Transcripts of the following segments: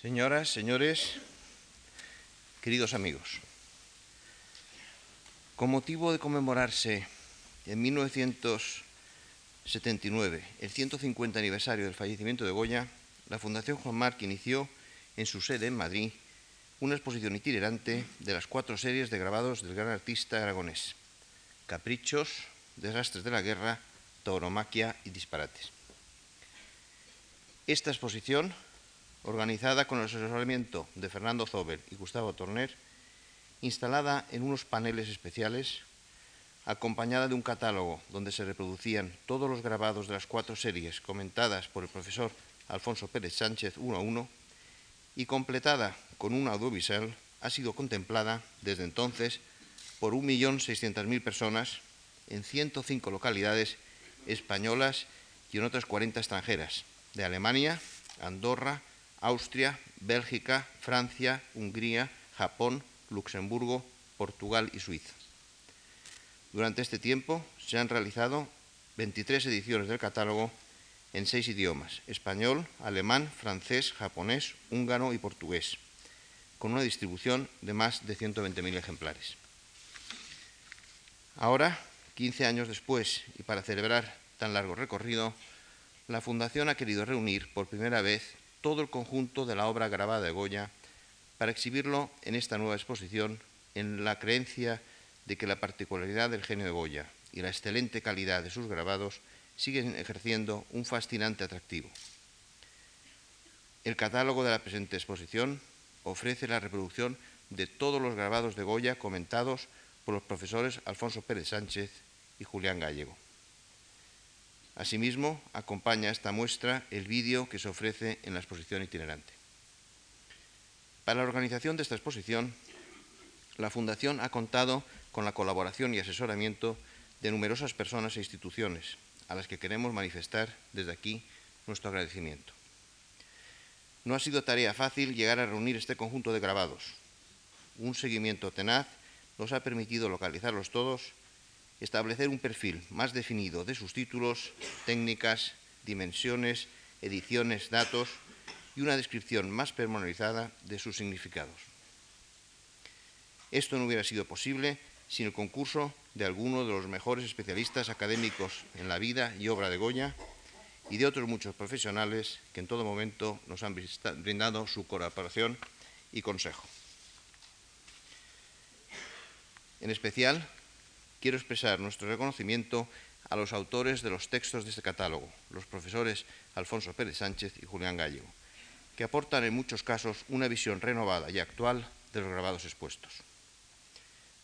Señoras, señores, queridos amigos, con motivo de conmemorarse en 1979 el 150 aniversario del fallecimiento de Goya, la Fundación Juan Marc inició en su sede en Madrid una exposición itinerante de las cuatro series de grabados del gran artista aragonés, Caprichos, Desastres de la Guerra, Tauromaquia y Disparates. Esta exposición organizada con el asesoramiento de Fernando Zobel y Gustavo Torner, instalada en unos paneles especiales, acompañada de un catálogo donde se reproducían todos los grabados de las cuatro series comentadas por el profesor Alfonso Pérez Sánchez uno a uno, y completada con un audiovisual, ha sido contemplada desde entonces por 1.600.000 personas en 105 localidades españolas y en otras 40 extranjeras, de Alemania, Andorra, Austria, Bélgica, Francia, Hungría, Japón, Luxemburgo, Portugal y Suiza. Durante este tiempo se han realizado 23 ediciones del catálogo en seis idiomas, español, alemán, francés, japonés, húngaro y portugués, con una distribución de más de 120.000 ejemplares. Ahora, 15 años después, y para celebrar tan largo recorrido, la Fundación ha querido reunir por primera vez todo el conjunto de la obra grabada de Goya para exhibirlo en esta nueva exposición en la creencia de que la particularidad del genio de Goya y la excelente calidad de sus grabados siguen ejerciendo un fascinante atractivo. El catálogo de la presente exposición ofrece la reproducción de todos los grabados de Goya comentados por los profesores Alfonso Pérez Sánchez y Julián Gallego. Asimismo, acompaña esta muestra el vídeo que se ofrece en la exposición itinerante. Para la organización de esta exposición, la Fundación ha contado con la colaboración y asesoramiento de numerosas personas e instituciones, a las que queremos manifestar desde aquí nuestro agradecimiento. No ha sido tarea fácil llegar a reunir este conjunto de grabados. Un seguimiento tenaz nos ha permitido localizarlos todos establecer un perfil más definido de sus títulos, técnicas, dimensiones, ediciones, datos y una descripción más pormenorizada de sus significados. Esto no hubiera sido posible sin el concurso de algunos de los mejores especialistas académicos en la vida y obra de Goya y de otros muchos profesionales que en todo momento nos han brindado su colaboración y consejo. En especial, quiero expresar nuestro reconocimiento a los autores de los textos de este catálogo, los profesores Alfonso Pérez Sánchez y Julián Gallego, que aportan en muchos casos una visión renovada y actual de los grabados expuestos.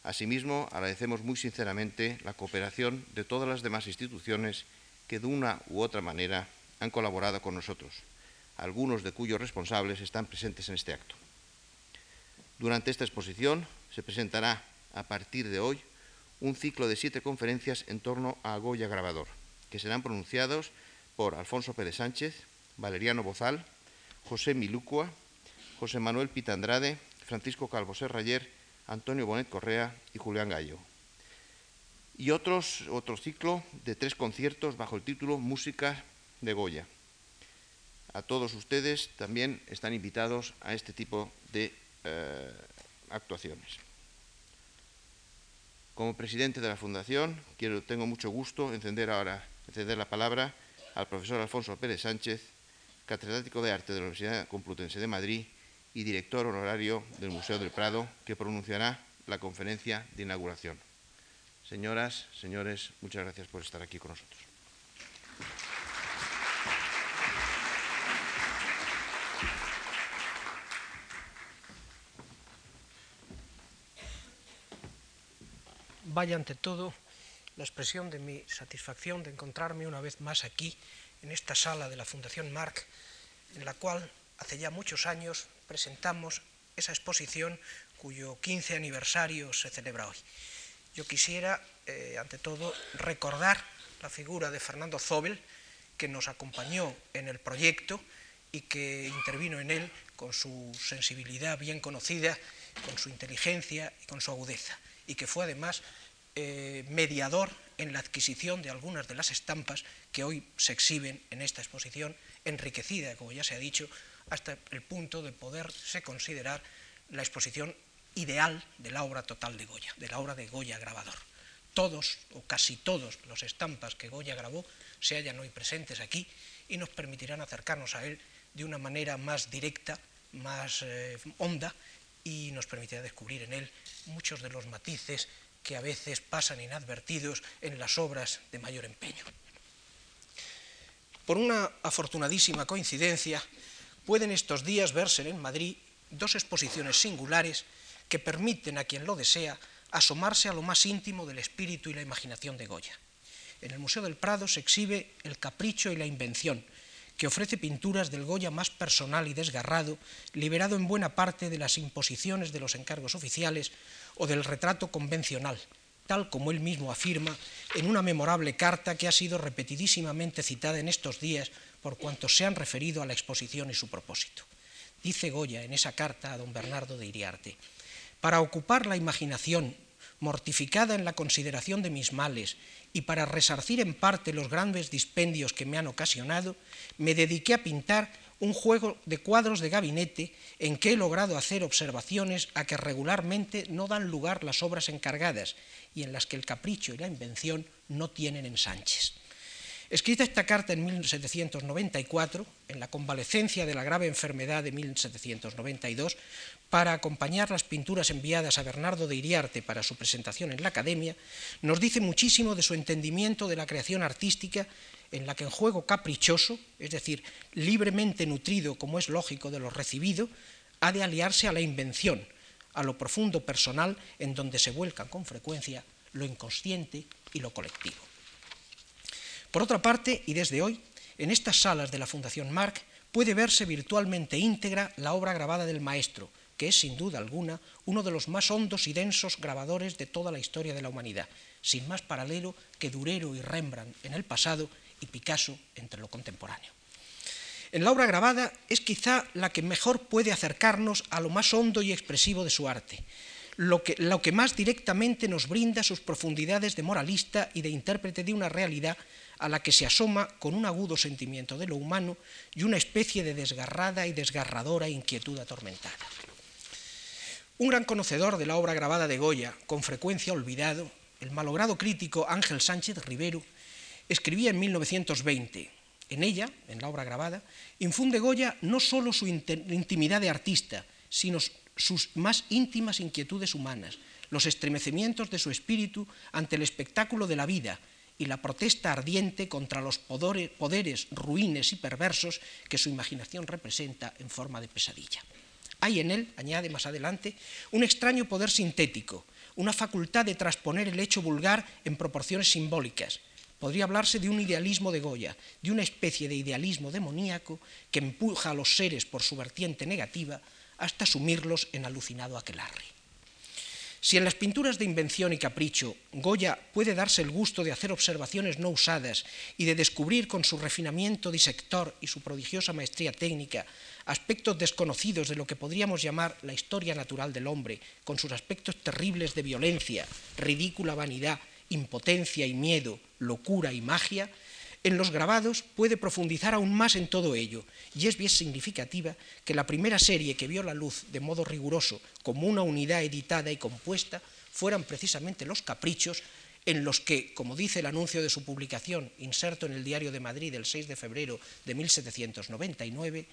Asimismo, agradecemos muy sinceramente la cooperación de todas las demás instituciones que de una u otra manera han colaborado con nosotros, algunos de cuyos responsables están presentes en este acto. Durante esta exposición se presentará a partir de hoy un ciclo de siete conferencias en torno a Goya Grabador, que serán pronunciados por Alfonso Pérez Sánchez, Valeriano Bozal, José Milucua, José Manuel Pitandrade, Francisco Calvo Serrayer, Antonio Bonet Correa y Julián Gallo. Y otros, otro ciclo de tres conciertos bajo el título Música de Goya. A todos ustedes también están invitados a este tipo de eh, actuaciones. Como presidente de la Fundación, tengo mucho gusto en encender ahora encender la palabra al profesor Alfonso Pérez Sánchez, catedrático de Arte de la Universidad Complutense de Madrid y director honorario del Museo del Prado, que pronunciará la conferencia de inauguración. Señoras, señores, muchas gracias por estar aquí con nosotros. Vaya ante todo la expresión de mi satisfacción de encontrarme una vez más aquí, en esta sala de la Fundación Marc, en la cual hace ya muchos años presentamos esa exposición cuyo 15 aniversario se celebra hoy. Yo quisiera, eh, ante todo, recordar la figura de Fernando Zobel, que nos acompañó en el proyecto y que intervino en él con su sensibilidad bien conocida, con su inteligencia y con su agudeza, y que fue además eh, mediador en la adquisición de algunas de las estampas que hoy se exhiben en esta exposición, enriquecida, como ya se ha dicho, hasta el punto de poderse considerar la exposición ideal de la obra total de Goya, de la obra de Goya grabador. Todos o casi todos los estampas que Goya grabó se hallan hoy presentes aquí y nos permitirán acercarnos a él de una manera más directa, más eh, honda y nos permitirá descubrir en él muchos de los matices que a veces pasan inadvertidos en las obras de mayor empeño. Por una afortunadísima coincidencia, pueden estos días verse en Madrid dos exposiciones singulares que permiten a quien lo desea asomarse a lo más íntimo del espíritu y la imaginación de Goya. En el Museo del Prado se exhibe El capricho y la invención, que ofrece pinturas del Goya más personal y desgarrado, liberado en buena parte de las imposiciones de los encargos oficiales o del retrato convencional, tal como él mismo afirma en una memorable carta que ha sido repetidísimamente citada en estos días por cuantos se han referido a la exposición y su propósito. Dice Goya en esa carta a don Bernardo de Iriarte, para ocupar la imaginación, mortificada en la consideración de mis males, y para resarcir en parte los grandes dispendios que me han ocasionado, me dediqué a pintar un juego de cuadros de gabinete en que he logrado hacer observaciones a que regularmente no dan lugar las obras encargadas y en las que el capricho y la invención no tienen ensanches. Escrita esta carta en 1794, en la convalecencia de la grave enfermedad de 1792, para acompañar las pinturas enviadas a Bernardo de Iriarte para su presentación en la Academia, nos dice muchísimo de su entendimiento de la creación artística en la que en juego caprichoso, es decir, libremente nutrido como es lógico de lo recibido, ha de aliarse a la invención, a lo profundo personal en donde se vuelcan con frecuencia lo inconsciente y lo colectivo. Por otra parte, y desde hoy, en estas salas de la Fundación Marc puede verse virtualmente íntegra la obra grabada del maestro, que es sin duda alguna uno de los más hondos y densos grabadores de toda la historia de la humanidad, sin más paralelo que Durero y Rembrandt en el pasado y Picasso entre lo contemporáneo. En la obra grabada es quizá la que mejor puede acercarnos a lo más hondo y expresivo de su arte, lo que, lo que más directamente nos brinda sus profundidades de moralista y de intérprete de una realidad a la que se asoma con un agudo sentimiento de lo humano y una especie de desgarrada y desgarradora inquietud atormentada. Un gran conocedor de la obra grabada de Goya, con frecuencia olvidado, el malogrado crítico Ángel Sánchez Rivero, escribía en 1920, en ella, en la obra grabada, infunde Goya no solo su intimidad de artista, sino sus más íntimas inquietudes humanas, los estremecimientos de su espíritu ante el espectáculo de la vida y la protesta ardiente contra los poderes ruines y perversos que su imaginación representa en forma de pesadilla. Hay en él, añade más adelante, un extraño poder sintético, una facultad de transponer el hecho vulgar en proporciones simbólicas. Podría hablarse de un idealismo de Goya, de una especie de idealismo demoníaco que empuja a los seres por su vertiente negativa hasta sumirlos en alucinado aquelarre. Si en las pinturas de invención y capricho Goya puede darse el gusto de hacer observaciones no usadas y de descubrir con su refinamiento disector y su prodigiosa maestría técnica aspectos desconocidos de lo que podríamos llamar la historia natural del hombre, con sus aspectos terribles de violencia, ridícula vanidad, impotencia y miedo, locura y magia, en los grabados puede profundizar aún más en todo ello, y es bien significativa que la primera serie que vio la luz de modo riguroso como una unidad editada y compuesta fueran precisamente los caprichos en los que, como dice el anuncio de su publicación, inserto en el Diario de Madrid el 6 de febrero de 1799,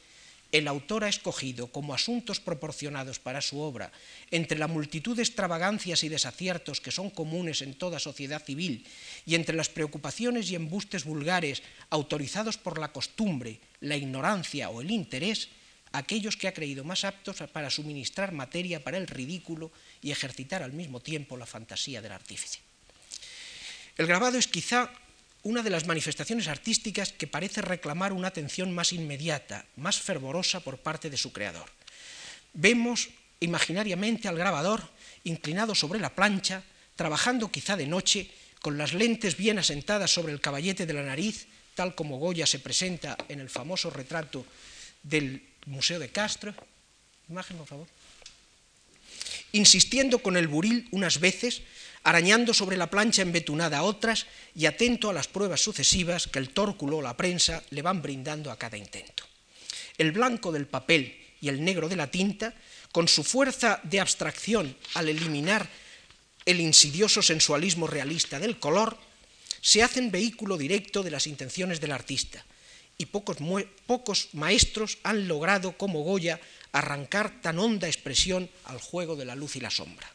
el autor ha escogido como asuntos proporcionados para su obra, entre la multitud de extravagancias y desaciertos que son comunes en toda sociedad civil, y entre las preocupaciones y embustes vulgares autorizados por la costumbre, la ignorancia o el interés, aquellos que ha creído más aptos para suministrar materia para el ridículo y ejercitar al mismo tiempo la fantasía del artífice. El grabado es quizá una de las manifestaciones artísticas que parece reclamar una atención más inmediata, más fervorosa por parte de su creador. Vemos imaginariamente al grabador inclinado sobre la plancha, trabajando quizá de noche, con las lentes bien asentadas sobre el caballete de la nariz, tal como Goya se presenta en el famoso retrato del Museo de Castro. Imagen, por favor. Insistiendo con el buril unas veces arañando sobre la plancha embetunada otras y atento a las pruebas sucesivas que el tórculo o la prensa le van brindando a cada intento. el blanco del papel y el negro de la tinta, con su fuerza de abstracción al eliminar el insidioso sensualismo realista del color, se hacen vehículo directo de las intenciones del artista, y pocos, pocos, maestros han logrado, como Goya, arrancar tan honda expresión al juego de la luz y la sombra.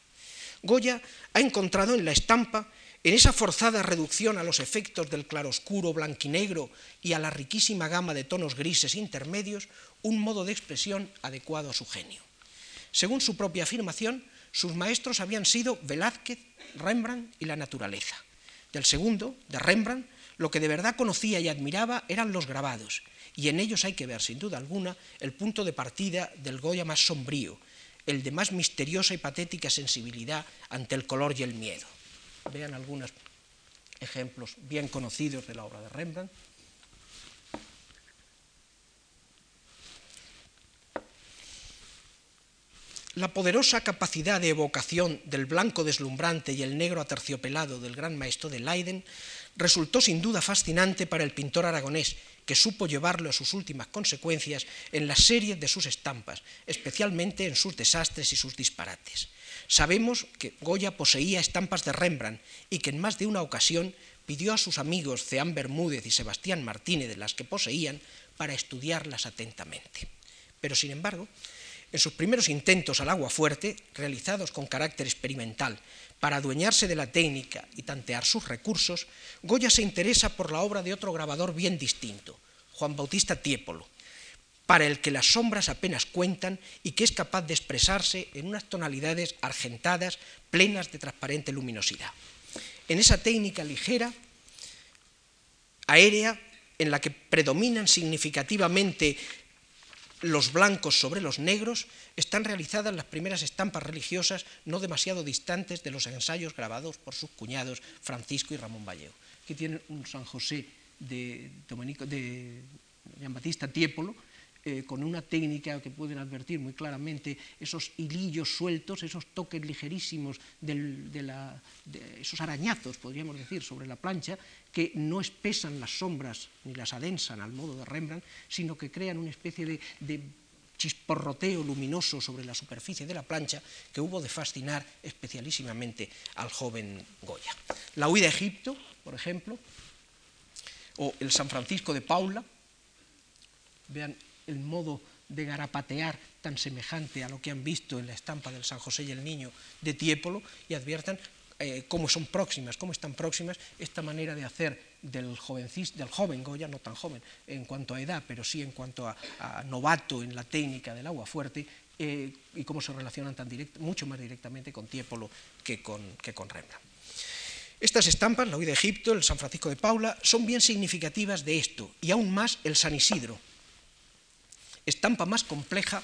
Goya ha encontrado en la estampa, en esa forzada reducción a los efectos del claroscuro blanquinegro y a la riquísima gama de tonos grises intermedios, un modo de expresión adecuado a su genio. Según su propia afirmación, sus maestros habían sido Velázquez, Rembrandt y la naturaleza. Del segundo, de Rembrandt, lo que de verdad conocía y admiraba eran los grabados, y en ellos hay que ver, sin duda alguna, el punto de partida del Goya más sombrío, el de más misteriosa y patética sensibilidad ante el color y el miedo. Vean algunos ejemplos bien conocidos de la obra de Rembrandt. La poderosa capacidad de evocación del blanco deslumbrante y el negro aterciopelado del gran maestro de Leiden resultó sin duda fascinante para el pintor aragonés, que supo llevarlo a sus últimas consecuencias en la serie de sus estampas, especialmente en sus desastres y sus disparates. Sabemos que Goya poseía estampas de Rembrandt y que en más de una ocasión pidió a sus amigos Ceán Bermúdez y Sebastián Martínez de las que poseían para estudiarlas atentamente. Pero, sin embargo, en sus primeros intentos al agua fuerte, realizados con carácter experimental, para adueñarse de la técnica y tantear sus recursos, Goya se interesa por la obra de otro grabador bien distinto, Juan Bautista Tiepolo, para el que las sombras apenas cuentan y que es capaz de expresarse en unas tonalidades argentadas, plenas de transparente luminosidad. En esa técnica ligera, aérea, en la que predominan significativamente los blancos sobre los negros, están realizadas las primeras estampas religiosas no demasiado distantes de los ensayos grabados por sus cuñados Francisco y Ramón Vallejo. Aquí tienen un San José de, Domenico, de Batista Tiepolo, eh, con una técnica que pueden advertir muy claramente esos hilillos sueltos, esos toques ligerísimos, esos arañazos, podríamos decir, sobre la plancha, que no espesan las sombras ni las adensan al modo de Rembrandt, sino que crean una especie de, de chisporroteo luminoso sobre la superficie de la plancha que hubo de fascinar especialísimamente al joven Goya. La huida a Egipto, por ejemplo, o el San Francisco de Paula, vean el modo de garapatear tan semejante a lo que han visto en la estampa del San José y el Niño de Tiepolo y adviertan eh, cómo son próximas, cómo están próximas esta manera de hacer del, del joven Goya, no tan joven en cuanto a edad, pero sí en cuanto a, novato en la técnica del agua fuerte, eh, y cómo se relacionan tan mucho más directamente con Tiepolo que con, que Rembrandt. Estas estampas, la huida de Egipto, el San Francisco de Paula, son bien significativas de esto, y aún más el San Isidro, estampa más compleja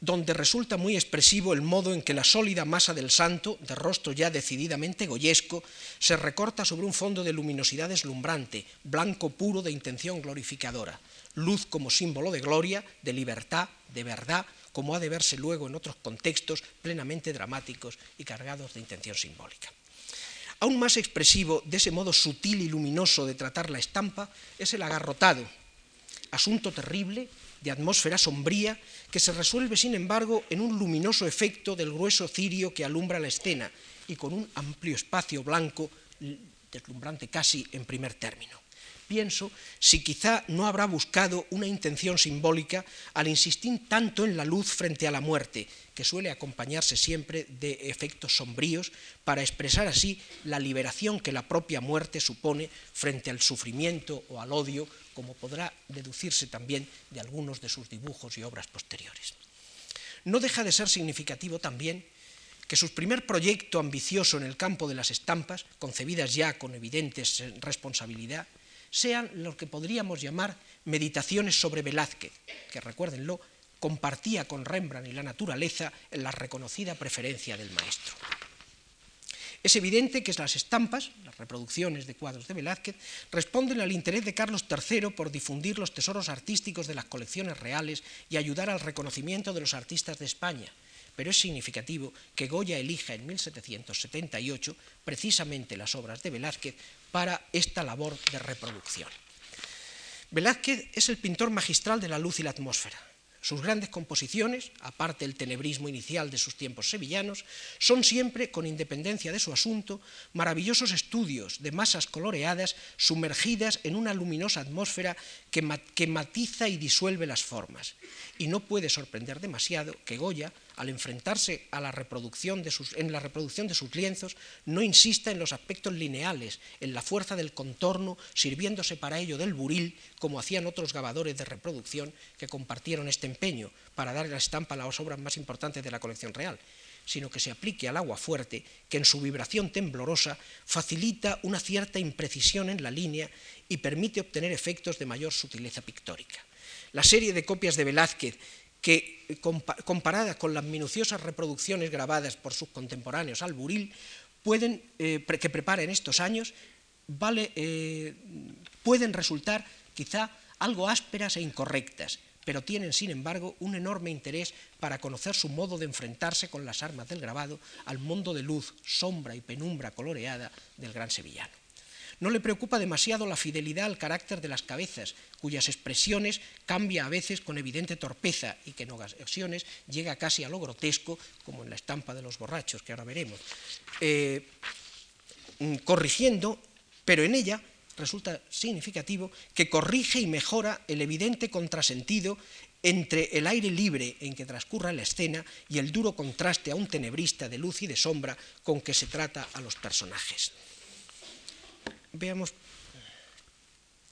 donde resulta muy expresivo el modo en que la sólida masa del santo, de rostro ya decididamente goyesco, se recorta sobre un fondo de luminosidad deslumbrante, blanco puro de intención glorificadora, luz como símbolo de gloria, de libertad, de verdad, como ha de verse luego en otros contextos plenamente dramáticos y cargados de intención simbólica. Aún más expresivo de ese modo sutil y luminoso de tratar la estampa es el agarrotado, asunto terrible de atmósfera sombría que se resuelve, sin embargo, en un luminoso efecto del grueso cirio que alumbra la escena y con un amplio espacio blanco, deslumbrante casi en primer término. Pienso si quizá no habrá buscado una intención simbólica al insistir tanto en la luz frente a la muerte, que suele acompañarse siempre de efectos sombríos, para expresar así la liberación que la propia muerte supone frente al sufrimiento o al odio como podrá deducirse también de algunos de sus dibujos y obras posteriores. No deja de ser significativo también que su primer proyecto ambicioso en el campo de las estampas, concebidas ya con evidente responsabilidad, sean lo que podríamos llamar meditaciones sobre Velázquez, que recuérdenlo, compartía con Rembrandt y la naturaleza la reconocida preferencia del maestro. Es evidente que las estampas, las reproducciones de cuadros de Velázquez, responden al interés de Carlos III por difundir los tesoros artísticos de las colecciones reales y ayudar al reconocimiento de los artistas de España. Pero es significativo que Goya elija en 1778 precisamente las obras de Velázquez para esta labor de reproducción. Velázquez es el pintor magistral de la luz y la atmósfera. Sus grandes composiciones, aparte del tenebrismo inicial de sus tiempos sevillanos, son siempre, con independencia de su asunto, maravillosos estudios de masas coloreadas sumergidas en una luminosa atmósfera que, matiza y disuelve las formas. Y no puede sorprender demasiado que Goya, al enfrentarse a la reproducción sus, en la reproducción de sus lienzos, no insista en los aspectos lineales, en la fuerza del contorno, sirviéndose para ello del buril, como hacían otros grabadores de reproducción que compartieron este empeño para dar la estampa a las obras más importantes de la colección real sino que se aplique al agua fuerte, que en su vibración temblorosa facilita una cierta imprecisión en la línea y permite obtener efectos de mayor sutileza pictórica. La serie de copias de Velázquez que comparadas con las minuciosas reproducciones grabadas por sus contemporáneos al buril, pueden, eh, que prepara en estos años, eh, pueden resultar quizá algo ásperas e incorrectas, pero tienen, sin embargo, un enorme interés para conocer su modo de enfrentarse con las armas del grabado al mundo de luz, sombra y penumbra coloreada del gran sevillano. No le preocupa demasiado la fidelidad al carácter de las cabezas, cuyas expresiones cambia a veces con evidente torpeza y que en ocasiones llega casi a lo grotesco, como en la estampa de los borrachos, que ahora veremos. Eh, mm, corrigiendo, pero en ella resulta significativo que corrige y mejora el evidente contrasentido entre el aire libre en que transcurra la escena y el duro contraste a un tenebrista de luz y de sombra con que se trata a los personajes veamos,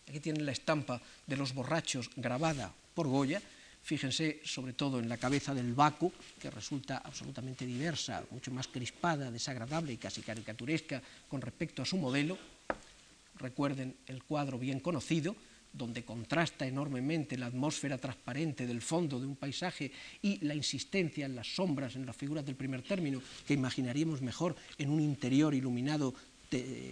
aquí tienen la estampa de los borrachos grabada por Goya, fíjense sobre todo en la cabeza del Baco, que resulta absolutamente diversa, mucho más crispada, desagradable y casi caricaturesca con respecto a su modelo. Recuerden el cuadro bien conocido, donde contrasta enormemente la atmósfera transparente del fondo de un paisaje y la insistencia en las sombras, en las figuras del primer término, que imaginaríamos mejor en un interior iluminado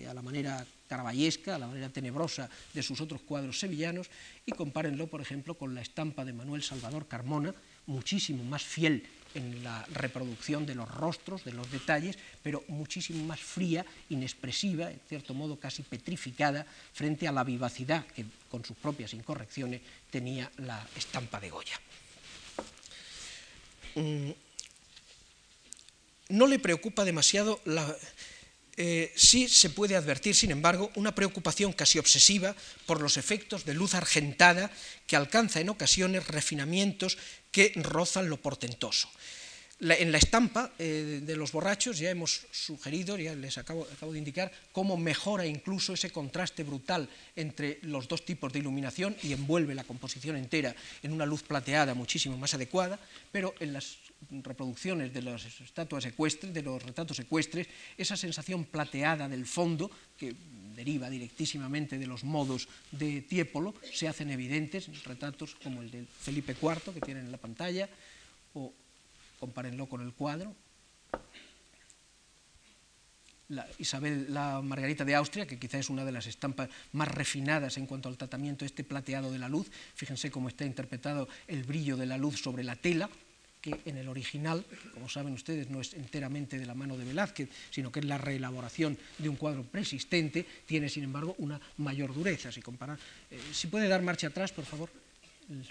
a la manera caraballesca, a la manera tenebrosa de sus otros cuadros sevillanos, y compárenlo, por ejemplo, con la estampa de Manuel Salvador Carmona, muchísimo más fiel en la reproducción de los rostros, de los detalles, pero muchísimo más fría, inexpresiva, en cierto modo casi petrificada, frente a la vivacidad que con sus propias incorrecciones tenía la estampa de Goya. Mm, no le preocupa demasiado la, eh, sí se puede advertir, sin embargo, una preocupación casi obsesiva por los efectos de luz argentada que alcanza en ocasiones refinamientos que rozan lo portentoso. en la estampa eh, de los borrachos ya hemos sugerido, ya les acabo, de indicar, cómo mejora incluso ese contraste brutal entre los dos tipos de iluminación y envuelve la composición entera en una luz plateada muchísimo más adecuada, pero en las reproducciones de las estatuas ecuestres, de los retratos ecuestres, esa sensación plateada del fondo, que deriva directísimamente de los modos de Tiepolo, se hacen evidentes en retratos como el de Felipe IV, que tienen en la pantalla, o compárenlo con el cuadro. La Isabel, la Margarita de Austria, que quizá es una de las estampas más refinadas en cuanto al tratamiento este plateado de la luz. Fíjense cómo está interpretado el brillo de la luz sobre la tela, que en el original, como saben ustedes, no es enteramente de la mano de Velázquez, sino que es la reelaboración de un cuadro preexistente, tiene sin embargo una mayor dureza. Si, eh, si puede dar marcha atrás, por favor,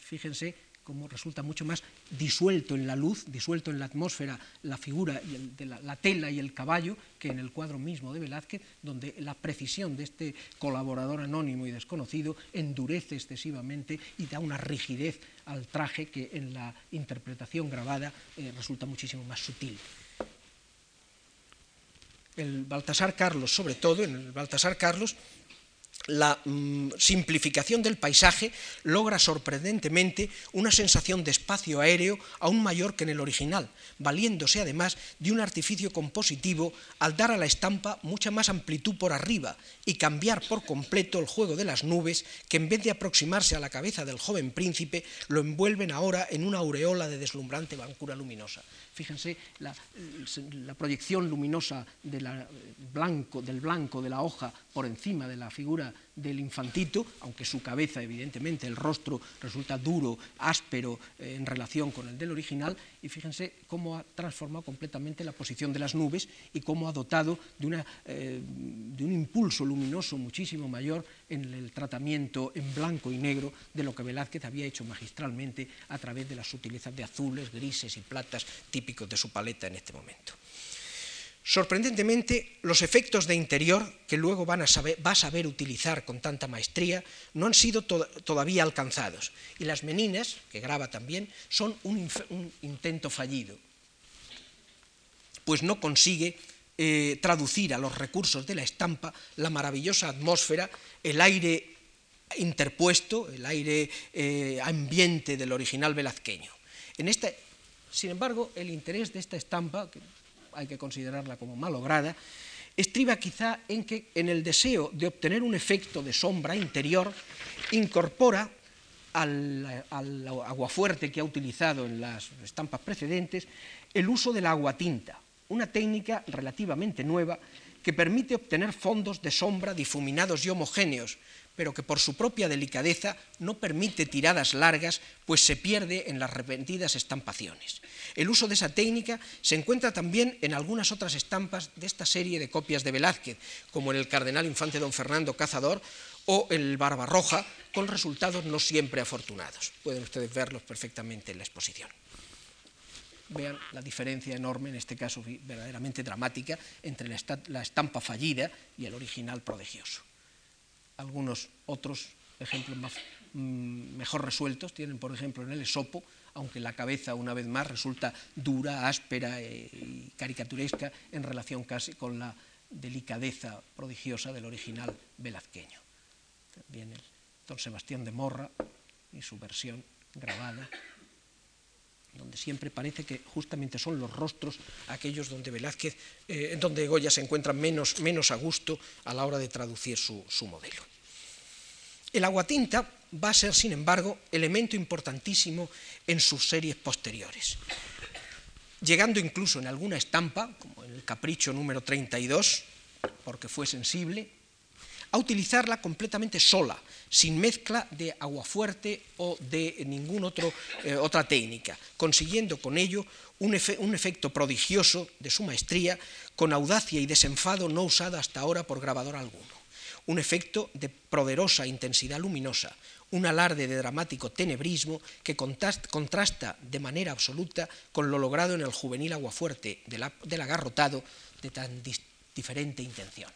fíjense como resulta mucho más disuelto en la luz, disuelto en la atmósfera la figura de la, tela y el caballo que en el cuadro mismo de Velázquez, donde la precisión de este colaborador anónimo y desconocido endurece excesivamente y da una rigidez al traje que en la interpretación grabada eh, resulta muchísimo más sutil. El Baltasar Carlos, sobre todo, en el Baltasar Carlos, la mm, simplificación del paisaje logra sorprendentemente una sensación de espacio aéreo aún mayor que en el original, valiéndose además de un artificio compositivo al dar a la estampa mucha más amplitud por arriba y cambiar por completo el juego de las nubes que en vez de aproximarse a la cabeza del joven príncipe lo envuelven ahora en una aureola de deslumbrante bancura luminosa. Fíjense la, proyección luminosa del blanco de la hoja por encima de la figura del infantito, aunque su cabeza, evidentemente, el rostro resulta duro, áspero eh, en relación con el del original, y fíjense cómo ha transformado completamente la posición de las nubes y cómo ha dotado de, una, eh, de un impulso luminoso muchísimo mayor en el tratamiento en blanco y negro de lo que Velázquez había hecho magistralmente a través de las sutilezas de azules, grises y platas típicos de su paleta en este momento. Sorprendentemente, los efectos de interior que luego van a saber, va a saber utilizar con tanta maestría no han sido todavía alcanzados. Y las meninas, que graba también, son un, intento fallido, pues no consigue eh, traducir a los recursos de la estampa la maravillosa atmósfera, el aire interpuesto, el aire eh, ambiente del original velazqueño. En este, sin embargo, el interés de esta estampa, hay que considerarla como malograda, estriba quizá en que en el deseo de obtener un efecto de sombra interior incorpora al, aguafuerte que ha utilizado en las estampas precedentes el uso del agua tinta, una técnica relativamente nueva que permite obtener fondos de sombra difuminados y homogéneos, pero que por su propia delicadeza no permite tiradas largas, pues se pierde en las repentidas estampaciones. El uso de esa técnica se encuentra también en algunas otras estampas de esta serie de copias de Velázquez, como en el Cardenal Infante don Fernando Cazador o el Barbarroja, con resultados no siempre afortunados. Pueden ustedes verlos perfectamente en la exposición. Vean la diferencia enorme, en este caso verdaderamente dramática, entre la estampa fallida y el original prodigioso algunos otros ejemplos mm, mejor resueltos tienen, por ejemplo, en el esopo, aunque la cabeza, una vez más, resulta dura, áspera eh, y caricaturesca en relación casi con la delicadeza prodigiosa del original velazqueño. También el don Sebastián de Morra y su versión grabada, donde siempre parece que justamente son los rostros aquellos donde Velázquez, eh, donde Goya se encuentra menos, menos, a gusto a la hora de traducir su, su modelo. El aguatinta va a ser, sin embargo, elemento importantísimo en sus series posteriores, llegando incluso en alguna estampa, como en el Capricho número 32, porque fue sensible, a utilizarla completamente sola, sin mezcla de aguafuerte o de ninguna eh, otra técnica, consiguiendo con ello un, un, efecto prodigioso de su maestría, con audacia y desenfado no usada hasta ahora por grabador alguno. Un efecto de poderosa intensidad luminosa, un alarde de dramático tenebrismo que contrasta de manera absoluta con lo logrado en el juvenil aguafuerte del agarrotado de tan diferente intención.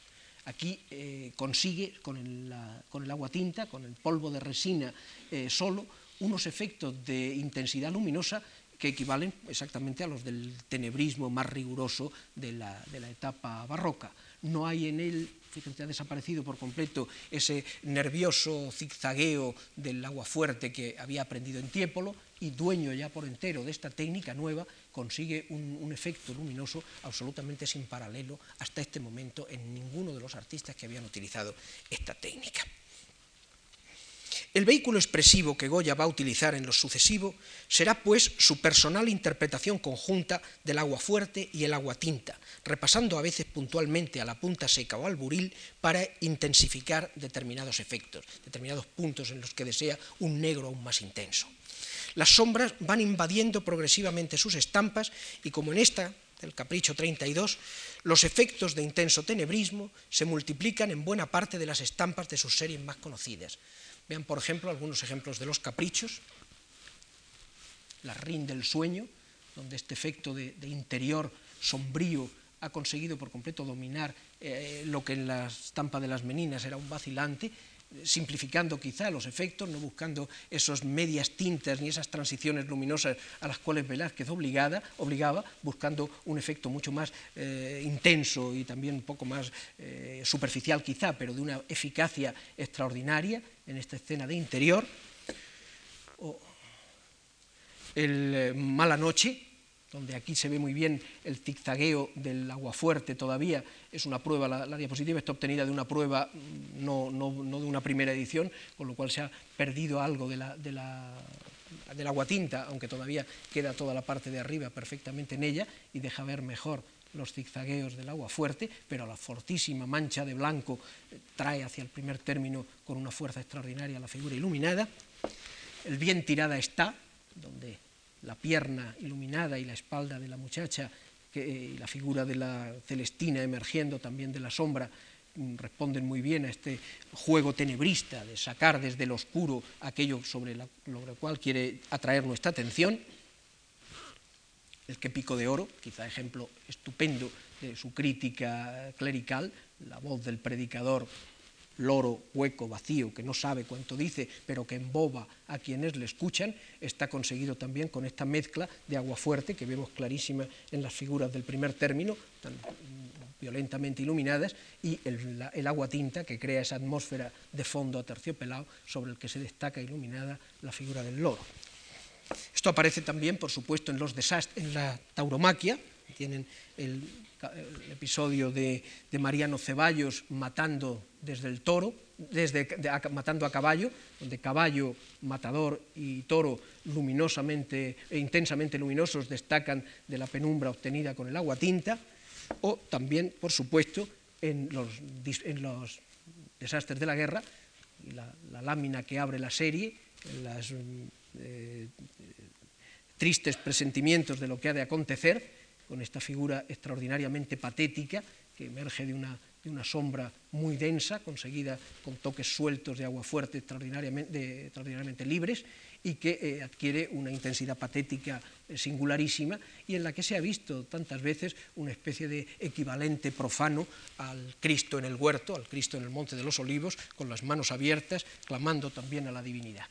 Aquí eh, consigue con el, agua tinta, con el polvo de resina eh, solo, unos efectos de intensidad luminosa que equivalen exactamente a los del tenebrismo más riguroso la, de la etapa barroca. No hay en él fíjense, ha desaparecido por completo ese nervioso zigzagueo del agua fuerte que había aprendido en Tiepolo y dueño ya por entero de esta técnica nueva, consigue un, un, efecto luminoso absolutamente sin paralelo hasta este momento en ninguno de los artistas que habían utilizado esta técnica. El vehículo expresivo que Goya va a utilizar en lo sucesivo será pues su personal interpretación conjunta del agua fuerte y el agua tinta, repasando a veces puntualmente a la punta seca o al buril para intensificar determinados efectos, determinados puntos en los que desea un negro aún más intenso. Las sombras van invadiendo progresivamente sus estampas y como en esta del Capricho 32, los efectos de intenso tenebrismo se multiplican en buena parte de las estampas de sus series más conocidas, Vean, por ejemplo, algunos ejemplos de los caprichos, la rin del sueño, donde este efecto de, interior sombrío ha conseguido por completo dominar eh, lo que en la estampa de las meninas era un vacilante, simplificando quizá los efectos, no buscando esos medias tintas ni esas transiciones luminosas a las cuales Velázquez obligada, obligaba, buscando un efecto mucho más eh, intenso y también un poco más eh, superficial quizá, pero de una eficacia extraordinaria en esta escena de interior. O el eh, Mala Noche, donde aquí se ve muy bien el zigzagueo del agua fuerte todavía, es una prueba, la, diapositiva está obtenida de una prueba, mm, no, de una primera edición, con lo cual se ha perdido algo de la, de la, del agua tinta, aunque todavía queda toda la parte de arriba perfectamente en ella y deja ver mejor los zigzagueos del agua fuerte, pero la fortísima mancha de blanco eh, trae hacia el primer término con una fuerza extraordinaria la figura iluminada. El bien tirada está, donde la pierna iluminada y la espalda de la muchacha y la figura de la Celestina emergiendo también de la sombra mm, responden muy bien a este juego tenebrista de sacar desde el oscuro aquello sobre lo cual quiere atraer nuestra atención el que pico de oro, quizá ejemplo estupendo de su crítica clerical, la voz del predicador loro, hueco, vacío, que no sabe cuánto dice, pero que emboba a quienes le escuchan, está conseguido también con esta mezcla de agua fuerte que vemos clarísima en las figuras del primer término, tan violentamente iluminadas, y el, el agua tinta que crea esa atmósfera de fondo aterciopelado sobre el que se destaca iluminada la figura del loro. Esto aparece también, por supuesto, en, los en la tauromaquia. Tienen el, episodio de, Mariano Ceballos matando desde el toro, desde, matando a caballo, donde caballo, matador y toro luminosamente e intensamente luminosos destacan de la penumbra obtenida con el agua tinta, o también, por supuesto, en los, desastres de la guerra, la, la lámina que abre la serie, las eh, tristes presentimientos de lo que ha de acontecer, con esta figura extraordinariamente patética que emerge de una, de una sombra muy densa, conseguida con toques sueltos de agua fuerte extraordinariamente, extraordinariamente libres, y que eh, adquiere una intensidad patética eh, singularísima y en la que se ha visto tantas veces una especie de equivalente profano al Cristo en el huerto, al Cristo en el monte de los olivos, con las manos abiertas, clamando también a la divinidad.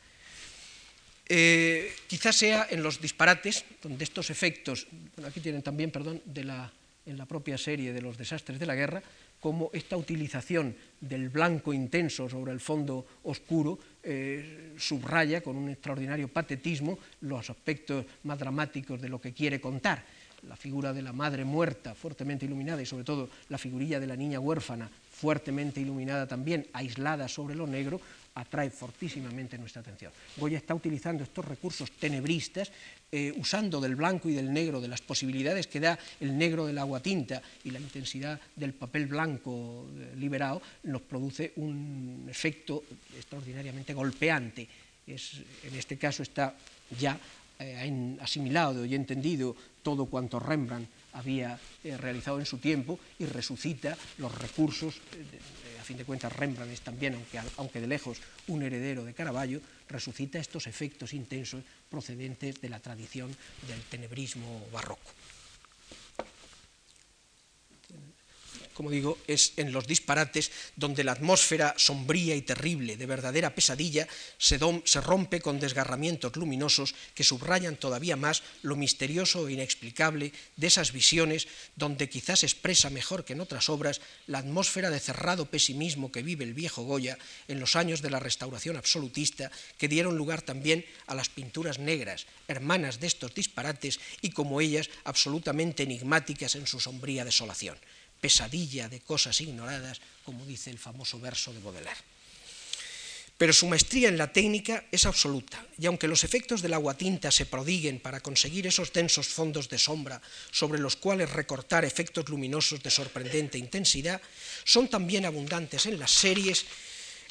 Eh, quizás sea en los disparates, donde estos efectos, aquí tienen también, perdón, de la, en la propia serie de los desastres de la guerra, como esta utilización del blanco intenso sobre el fondo oscuro eh, subraya con un extraordinario patetismo los aspectos más dramáticos de lo que quiere contar. La figura de la madre muerta, fuertemente iluminada, y sobre todo la figurilla de la niña huérfana, fuertemente iluminada también, aislada sobre lo negro, atrae fortísimamente nuestra atención. Goya está utilizando estos recursos tenebristas, eh, usando del blanco y del negro, de las posibilidades que da el negro del agua tinta y la intensidad del papel blanco eh, liberado, nos produce un efecto extraordinariamente golpeante. en este caso está ya eh, asimilado y entendido todo cuanto Rembrandt había realizado en su tiempo y resucita los recursos fin de cuentas Rembrandt es también, aunque, aunque de lejos, un heredero de Caravaggio, resucita estos efectos intensos procedentes de la tradición del tenebrismo barroco. Como digo, es en los disparates donde la atmósfera sombría y terrible de verdadera pesadilla se, rompe con desgarramientos luminosos que subrayan todavía más lo misterioso e inexplicable de esas visiones donde quizás expresa mejor que en otras obras la atmósfera de cerrado pesimismo que vive el viejo Goya en los años de la restauración absolutista que dieron lugar también a las pinturas negras, hermanas de estos disparates y como ellas absolutamente enigmáticas en su sombría desolación pesadilla de cosas ignoradas, como dice el famoso verso de Baudelaire. Pero su maestría en la técnica es absoluta, y aunque los efectos del aguatinta se prodiguen para conseguir esos densos fondos de sombra sobre los cuales recortar efectos luminosos de sorprendente intensidad, son también abundantes en las series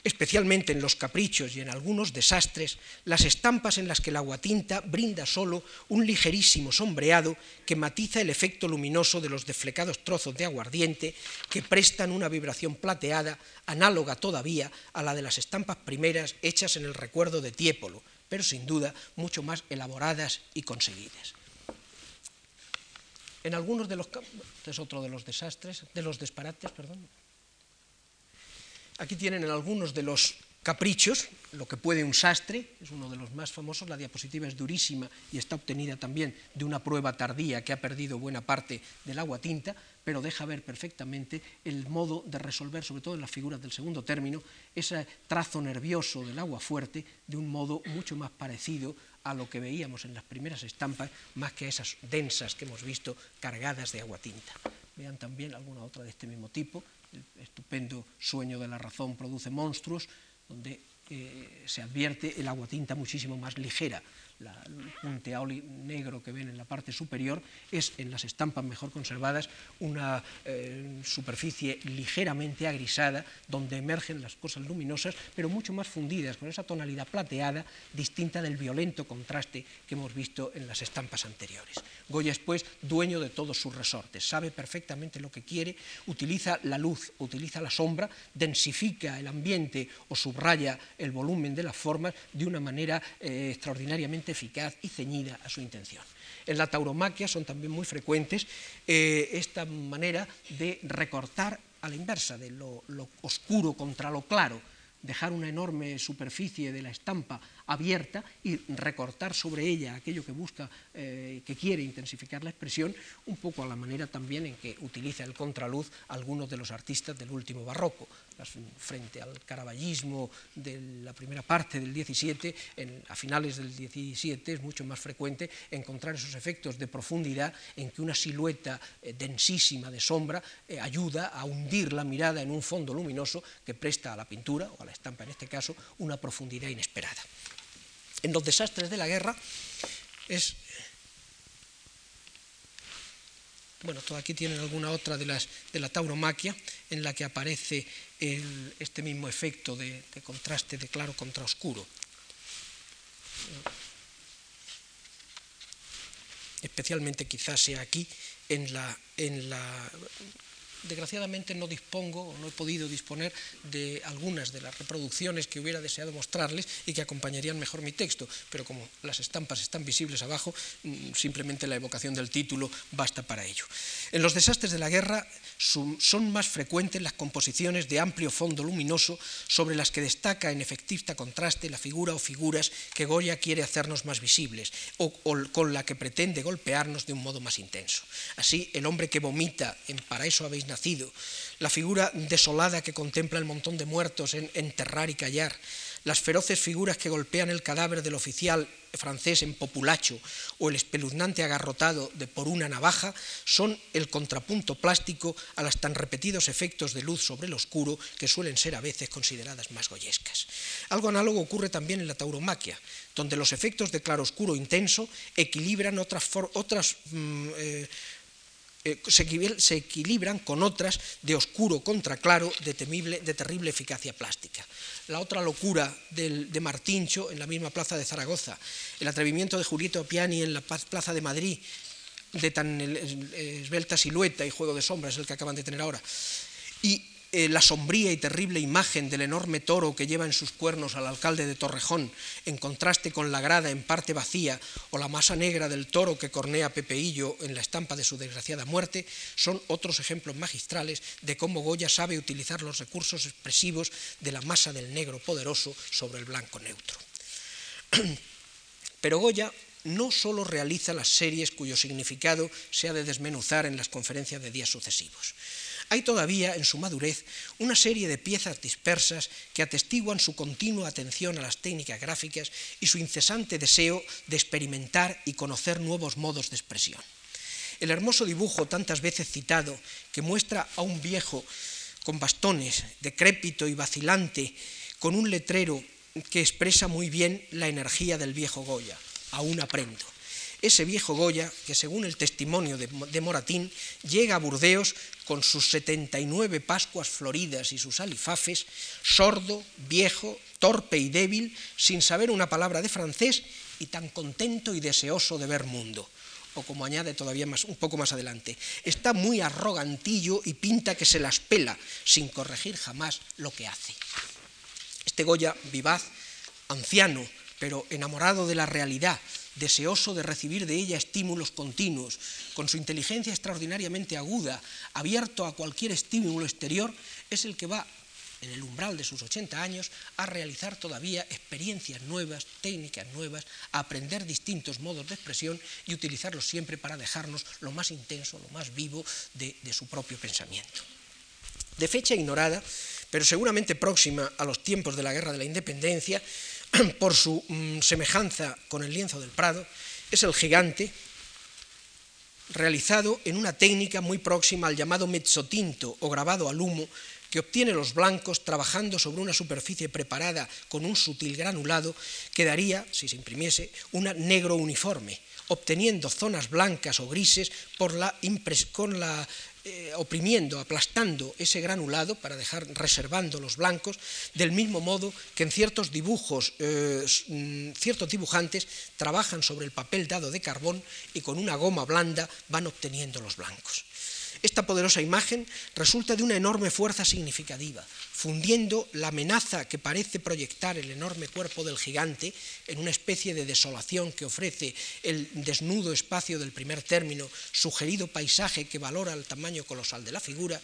especialmente en los caprichos y en algunos desastres, las estampas en las que el aguatinta brinda solo un ligerísimo sombreado que matiza el efecto luminoso de los deflecados trozos de aguardiente que prestan una vibración plateada análoga todavía a la de las estampas primeras hechas en el recuerdo de Tiepolo, pero sin duda mucho más elaboradas y conseguidas. En algunos de los este es otro de los desastres, de los disparates, perdón. Aquí tienen en algunos de los caprichos, lo que puede un sastre, es uno de los más famosos, la diapositiva es durísima y está obtenida también de una prueba tardía que ha perdido buena parte del agua tinta, pero deja ver perfectamente el modo de resolver, sobre todo en las figuras del segundo término, ese trazo nervioso del agua fuerte de un modo mucho más parecido a lo que veíamos en las primeras estampas, más que a esas densas que hemos visto cargadas de agua tinta. Vean también alguna otra de este mismo tipo, el estupendo sueño de la razón produce monstruos, donde eh, se advierte el agua tinta muchísimo más ligera. El punteado negro que ven en la parte superior, es en las estampas mejor conservadas una eh, superficie ligeramente agrisada donde emergen las cosas luminosas, pero mucho más fundidas, con esa tonalidad plateada distinta del violento contraste que hemos visto en las estampas anteriores. Goya es pues dueño de todos sus resortes, sabe perfectamente lo que quiere, utiliza la luz, utiliza la sombra, densifica el ambiente o subraya el volumen de las formas de una manera eh, extraordinariamente eficaz y ceñida a su intención. En la tauromaquia son también muy frecuentes eh, esta manera de recortar a la inversa, de lo oscuro contra lo claro, dejar una enorme superficie de la estampa abierta y recortar sobre ella aquello que busca, eh, que quiere intensificar la expresión, un poco a la manera también en que utiliza el contraluz algunos de los artistas del último barroco, frente al caraballismo de la primera parte del 17, a finales del 17 es mucho más frecuente encontrar esos efectos de profundidad en que una silueta eh, densísima de sombra eh, ayuda a hundir la mirada en un fondo luminoso que presta a la pintura, o a la estampa en este caso, una profundidad inesperada en los desastres de la guerra es... Bueno, aquí tienen alguna otra de, las, de la tauromaquia en la que aparece este mismo efecto de, de contraste de claro contra oscuro. Especialmente quizás sea aquí en la, en la desgraciadamente no dispongo o no he podido disponer de algunas de las reproducciones que hubiera deseado mostrarles y que acompañarían mejor mi texto, pero como las estampas están visibles abajo, mm, simplemente la evocación del título basta para ello. En los desastres de la guerra son más frecuentes las composiciones de amplio fondo luminoso sobre las que destaca en efectista contraste la figura o figuras que Goya quiere hacernos más visibles o, con la que pretende golpearnos de un modo más intenso. Así, el hombre que vomita en Para eso habéis nacido, la figura desolada que contempla el montón de muertos en Enterrar y callar, las feroces figuras que golpean el cadáver del oficial francés en populacho o el espeluznante agarrotado de por una navaja son el contrapunto plástico a los tan repetidos efectos de luz sobre el oscuro que suelen ser a veces consideradas más goyescas. Algo análogo ocurre también en la tauromaquia, donde los efectos de claroscuro intenso equilibran otras, mm, eh, eh, se, equilibran con otras de oscuro contra claro, de, temible, de terrible eficacia plástica. La otra locura de Martincho en la misma plaza de Zaragoza, el atrevimiento de Julieto Piani en la plaza de Madrid, de tan esbelta silueta y juego de sombras, el que acaban de tener ahora, y eh, la sombría y terrible imagen del enorme toro que lleva en sus cuernos al alcalde de Torrejón, en contraste con la grada en parte vacía o la masa negra del toro que cornea Pepeillo en la estampa de su desgraciada muerte, son otros ejemplos magistrales de cómo Goya sabe utilizar los recursos expresivos de la masa del negro poderoso sobre el blanco neutro. Pero Goya no solo realiza las series cuyo significado se ha de desmenuzar en las conferencias de días sucesivos, hay todavía en su madurez una serie de piezas dispersas que atestiguan su continua atención a las técnicas gráficas y su incesante deseo de experimentar y conocer nuevos modos de expresión. El hermoso dibujo tantas veces citado, que muestra a un viejo con bastones, decrépito y vacilante, con un letrero que expresa muy bien la energía del viejo Goya, aún aprendo ese viejo Goya, que según el testimonio de, Moratín, llega a Burdeos con sus 79 Pascuas floridas y sus alifafes, sordo, viejo, torpe y débil, sin saber una palabra de francés y tan contento y deseoso de ver mundo. O como añade todavía más, un poco más adelante, está muy arrogantillo y pinta que se las pela, sin corregir jamás lo que hace. Este Goya vivaz, anciano, pero enamorado de la realidad, deseoso de recibir de ella estímulos continuos, con su inteligencia extraordinariamente aguda, abierto a cualquier estímulo exterior, es el que va en el umbral de sus 80 años, a realizar todavía experiencias nuevas, técnicas nuevas, a aprender distintos modos de expresión y utilizarlos siempre para dejarnos lo más intenso, lo más vivo de, de su propio pensamiento. De fecha ignorada, pero seguramente próxima a los tiempos de la Guerra de la Independencia, por su mm, semejanza con el lienzo del Prado, es el gigante realizado en una técnica muy próxima al llamado mezzotinto o grabado al humo, que obtiene los blancos trabajando sobre una superficie preparada con un sutil granulado, quedaría, si se imprimiese, una negro uniforme, obteniendo zonas blancas o grises por la con la eh, oprimiendo, aplastando ese granulado para dejar reservando los blancos, del mismo modo que en ciertos dibujos, eh, mm, ciertos dibujantes trabajan sobre el papel dado de carbón y con una goma blanda van obteniendo los blancos. Esta poderosa imagen resulta de una enorme fuerza significativa, fundiendo la amenaza que parece proyectar el enorme cuerpo del gigante en una especie de desolación que ofrece el desnudo espacio del primer término, sugerido paisaje que valora el tamaño colosal de la figura,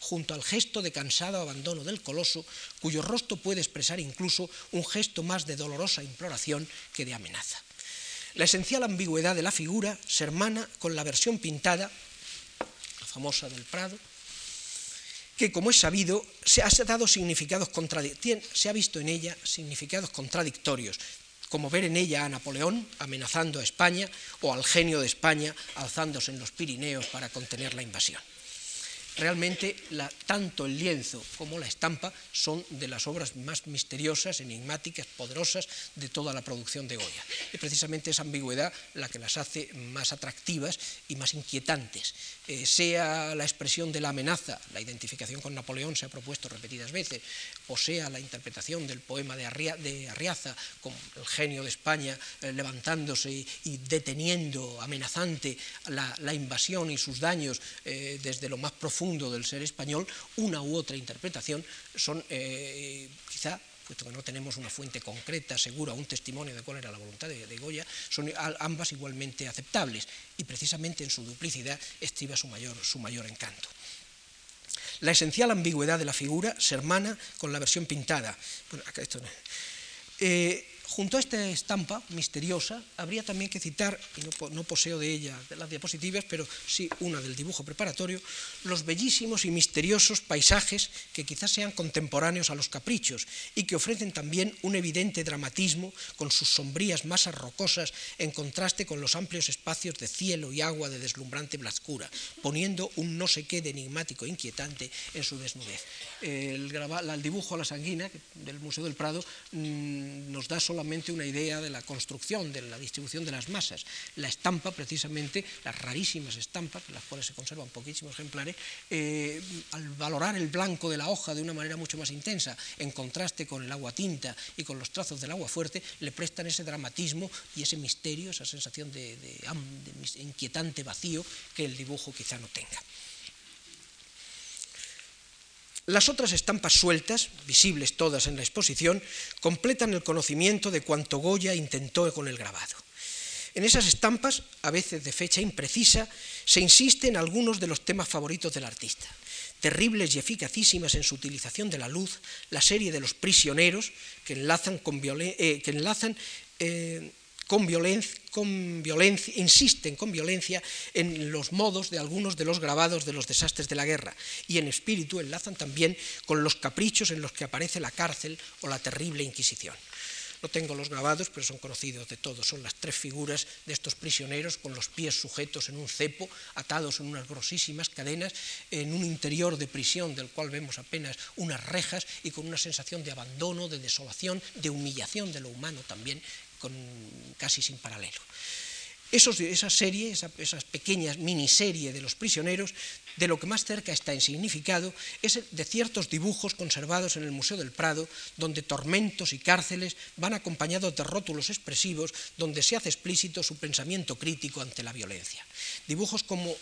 junto al gesto de cansado abandono del coloso, cuyo rostro puede expresar incluso un gesto más de dolorosa imploración que de amenaza. La esencial ambigüedad de la figura se hermana con la versión pintada famosa del Prado, que como es sabido se ha dado significados se ha visto en ella significados contradictorios, como ver en ella a Napoleón amenazando a España o al genio de España alzándose en los Pirineos para contener la invasión. Realmente tanto el lienzo como la estampa son de las obras más misteriosas, enigmáticas, poderosas de toda la producción de Goya. Y precisamente esa ambigüedad la que las hace más atractivas y más inquietantes. Eh, sea la expresión de la amenaza, la identificación con Napoleón se ha propuesto repetidas veces, o sea la interpretación del poema de, Arriaza con el genio de España eh, levantándose y, deteniendo amenazante la, invasión y sus daños eh, desde lo más profundo del ser español, una u otra interpretación son quizá puesto que no tenemos una fuente concreta, segura, un testimonio de cuál era la voluntad de, Goya, son ambas igualmente aceptables y precisamente en su duplicidad estriba su mayor, su mayor encanto. La esencial ambigüedad de la figura se hermana con la versión pintada. Bueno, acá esto no. Eh, Junto a esta estampa misteriosa, habría también que citar, y no, poseo de ella las diapositivas, pero sí una del dibujo preparatorio, los bellísimos y misteriosos paisajes que quizás sean contemporáneos a los caprichos y que ofrecen también un evidente dramatismo con sus sombrías masas rocosas en contraste con los amplios espacios de cielo y agua de deslumbrante blascura, poniendo un no sé qué de enigmático e inquietante en su desnudez. El, dibujo a la sanguina del Museo del Prado mm, nos da solamente una idea de la construcción, de la distribución de las masas. La estampa, precisamente, las rarísimas estampas, las cuales se conservan poquísimos ejemplares, eh, al valorar el blanco de la hoja de una manera mucho más intensa, en contraste con el agua tinta y con los trazos del agua fuerte, le prestan ese dramatismo y ese misterio, esa sensación de inquietante vacío que el dibujo quizá no tenga. Las otras estampas sueltas, visibles todas en la exposición, completan el conocimiento de cuanto Goya intentó con el grabado. En esas estampas, a veces de fecha imprecisa, se insiste en algunos de los temas favoritos del artista. Terribles y eficacísimas en su utilización de la luz, la serie de los prisioneros que enlazan, con eh, que enlazan eh, con violencia, insisten con violencia en los modos de algunos de los grabados de los desastres de la guerra y en espíritu enlazan también con los caprichos en los que aparece la cárcel o la terrible Inquisición. No tengo los grabados, pero son conocidos de todos. Son las tres figuras de estos prisioneros con los pies sujetos en un cepo, atados en unas grosísimas cadenas, en un interior de prisión del cual vemos apenas unas rejas y con una sensación de abandono, de desolación, de humillación de lo humano también casi sin paralelo. esa serie, esa, esas pequeñas miniserie de los prisioneros, de lo que más cerca está en significado es de ciertos dibujos conservados en el Museo del Prado, donde tormentos y cárceles van acompañados de rótulos expresivos, donde se hace explícito su pensamiento crítico ante la violencia. Dibujos como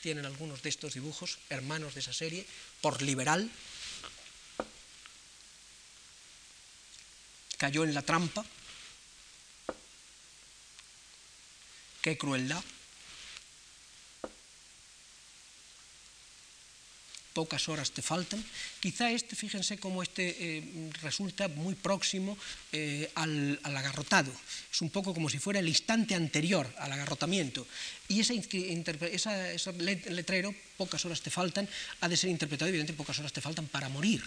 tienen algunos de estos dibujos, hermanos de esa serie, por liberal, cayó en la trampa. Qué crueldad. pocas horas te faltan. Quizá este, fíjense cómo este eh, resulta muy próximo eh, al, agarrotado. Es un poco como si fuera el instante anterior al agarrotamiento. Y ese, letrero, pocas horas te faltan, ha de ser interpretado, evidentemente, pocas horas te faltan para morir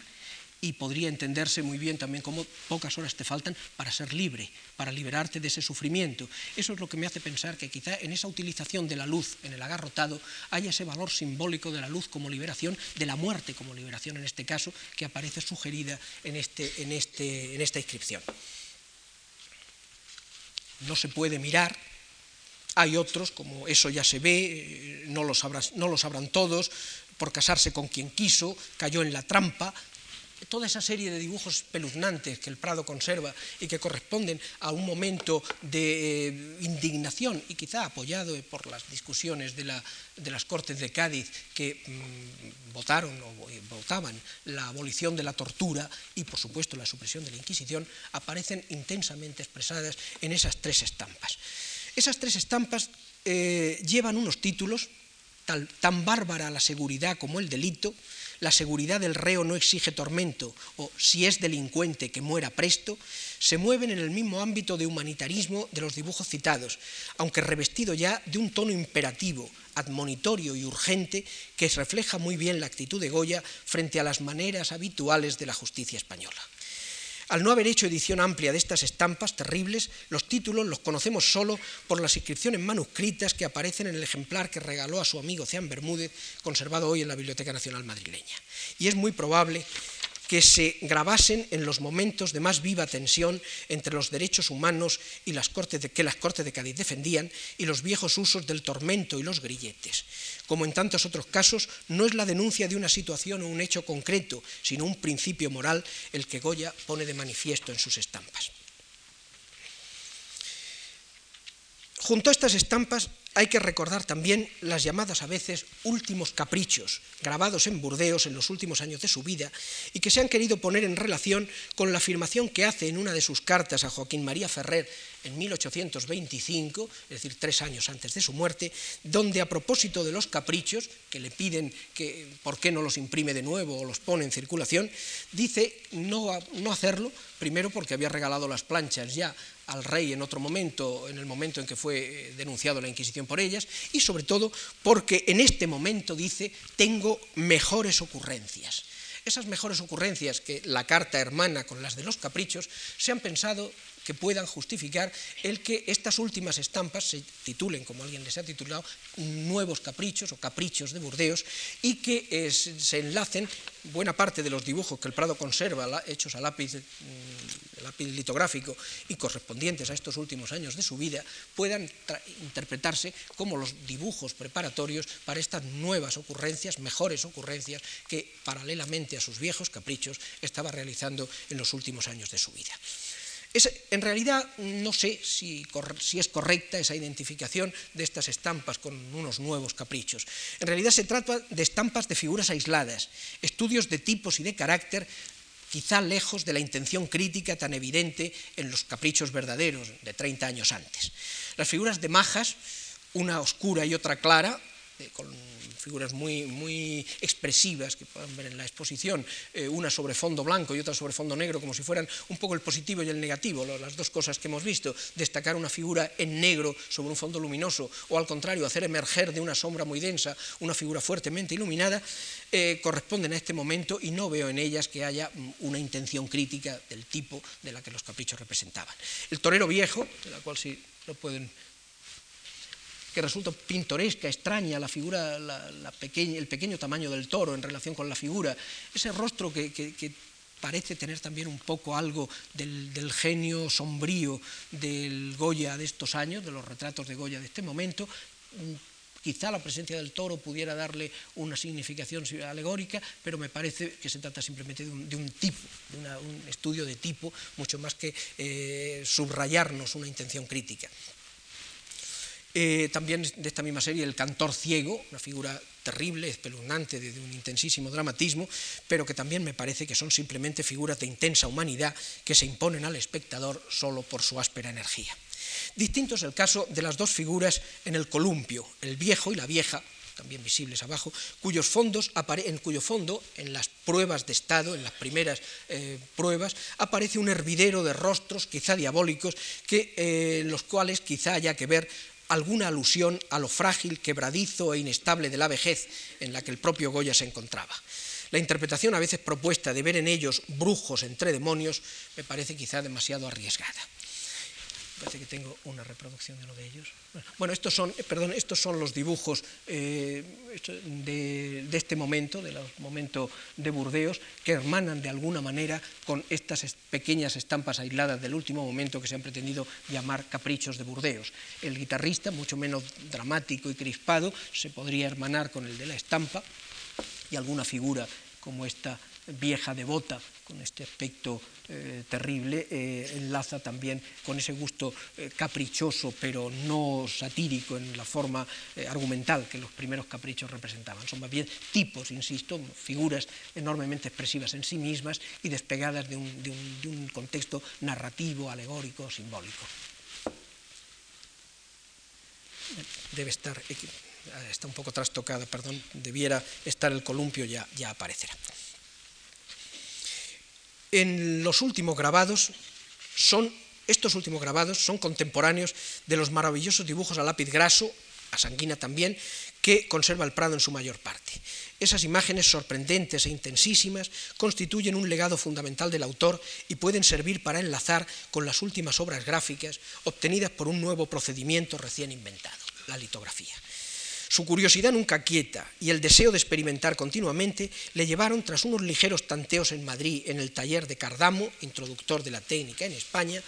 y podría entenderse muy bien también como pocas horas te faltan para ser libre, para liberarte de ese sufrimiento. Eso es lo que me hace pensar que quizá en esa utilización de la luz en el agarrotado haya ese valor simbólico de la luz como liberación, de la muerte como liberación en este caso, que aparece sugerida en, este, en, este, en esta inscripción. No se puede mirar, hay otros, como eso ya se ve, eh, no no lo sabrán todos, por casarse con quien quiso, cayó en la trampa, toda esa serie de dibujos espeluznantes que el Prado conserva y que corresponden a un momento de eh, indignación y quizá apoyado por las discusiones de, las Cortes de Cádiz que mm, votaron o votaban la abolición de la tortura y por supuesto la supresión de la Inquisición, aparecen intensamente expresadas en esas tres estampas. Esas tres estampas eh, llevan unos títulos tan bárbara la seguridad como el delito, la seguridad del reo no exige tormento, o si es delincuente que muera presto, se mueven en el mismo ámbito de humanitarismo de los dibujos citados, aunque revestido ya de un tono imperativo, admonitorio y urgente que refleja muy bien la actitud de Goya frente a las maneras habituales de la justicia española. Al no haber hecho edición amplia de estas estampas terribles, los títulos los conocemos solo por las inscripciones manuscritas que aparecen en el ejemplar que regaló a su amigo Ceán Bermúdez, conservado hoy en la Biblioteca Nacional Madrileña. Y es muy probable que se grabasen en los momentos de más viva tensión entre los derechos humanos y las cortes que las Cortes de Cádiz defendían y los viejos usos del tormento y los grilletes. Como en tantos otros casos, no es la denuncia de una situación o un hecho concreto, sino un principio moral el que Goya pone de manifiesto en sus estampas. Junto a estas estampas hay que recordar también las llamadas a veces últimos caprichos, grabados en Burdeos en los últimos años de su vida, y que se han querido poner en relación con la afirmación que hace en una de sus cartas a Joaquín María Ferrer en 1825, es decir, tres años antes de su muerte, donde a propósito de los caprichos, que le piden que por qué no los imprime de nuevo o los pone en circulación, dice no, no hacerlo, primero porque había regalado las planchas ya al rey en otro momento, en el momento en que fue eh, denunciado la Inquisición por ellas, y sobre todo porque en este momento dice, tengo mejores ocurrencias. Esas mejores ocurrencias que la carta hermana con las de los caprichos se han pensado que puedan justificar el que estas últimas estampas se titulen, como alguien les ha titulado, nuevos caprichos o caprichos de Burdeos y que eh, se enlacen buena parte de los dibujos que el Prado conserva, hechos a mm, lápiz litográfico y correspondientes a estos últimos años de su vida, puedan interpretarse como los dibujos preparatorios para estas nuevas ocurrencias, mejores ocurrencias que paralelamente a sus viejos caprichos estaba realizando en los últimos años de su vida en realidad no sé si, es correcta esa identificación de estas estampas con unos nuevos caprichos. En realidad se trata de estampas de figuras aisladas, estudios de tipos y de carácter quizá lejos de la intención crítica tan evidente en los caprichos verdaderos de 30 años antes. Las figuras de majas, una oscura y otra clara, con figuras muy, muy expresivas que pueden ver en la exposición, eh, una sobre fondo blanco y otra sobre fondo negro, como si fueran un poco el positivo y el negativo, las dos cosas que hemos visto, destacar una figura en negro sobre un fondo luminoso, o al contrario, hacer emerger de una sombra muy densa una figura fuertemente iluminada, eh, corresponden a este momento y no veo en ellas que haya mm, una intención crítica del tipo de la que los caprichos representaban. El torero viejo, de la cual sí lo pueden que resulta pintoresca, extraña la figura, el pequeño tamaño del toro en relación con la figura, ese rostro que, parece tener también un poco algo del, genio sombrío del Goya de estos años, de los retratos de Goya de este momento. Mm, quizá la presencia del toro pudiera darle una significación alegórica, pero me parece que se trata simplemente de un, tipo, de un estudio de tipo, mucho más que eh, subrayarnos una intención crítica. Eh, también de esta misma serie El cantor ciego, una figura terrible, espeluznante, de, un intensísimo dramatismo, pero que también me parece que son simplemente figuras de intensa humanidad que se imponen al espectador solo por su áspera energía. Distinto es el caso de las dos figuras en el columpio, el viejo y la vieja, también visibles abajo, cuyos fondos en cuyo fondo, en las pruebas de estado, en las primeras eh, pruebas, aparece un hervidero de rostros, quizá diabólicos, que, eh, los cuales quizá haya que ver alguna alusión a lo frágil, quebradizo e inestable de la vejez en la que el propio Goya se encontraba. La interpretación a veces propuesta de ver en ellos brujos entre demonios me parece quizá demasiado arriesgada parece que tengo una reproducción de uno de ellos. Bueno, estos son, eh, perdón, estos son los dibujos eh, de, este momento, del momento de Burdeos, que hermanan de alguna manera con estas pequeñas estampas aisladas del último momento que se han pretendido llamar caprichos de Burdeos. El guitarrista, mucho menos dramático y crispado, se podría hermanar con el de la estampa y alguna figura como esta vieja devota, con este aspecto eh, terrible, eh, enlaza también con ese gusto eh, caprichoso, pero no satírico en la forma argumental que los primeros caprichos representaban. Son más bien tipos, insisto, figuras enormemente expresivas en sí mismas y despegadas de un, de un contexto narrativo, alegórico, simbólico. Debe estar está un poco trastocada, perdón, debiera estar el columpio, ya, ya aparecerá en los últimos grabados son, estos últimos grabados son contemporáneos de los maravillosos dibujos a lápiz graso, a sanguina también, que conserva el Prado en su mayor parte. Esas imágenes sorprendentes e intensísimas constituyen un legado fundamental del autor y pueden servir para enlazar con las últimas obras gráficas obtenidas por un nuevo procedimiento recién inventado, la litografía. Su curiosidad nunca quieta y el deseo de experimentar continuamente le llevaron, tras unos ligeros tanteos en Madrid en el taller de Cardamo, introductor de la técnica en España,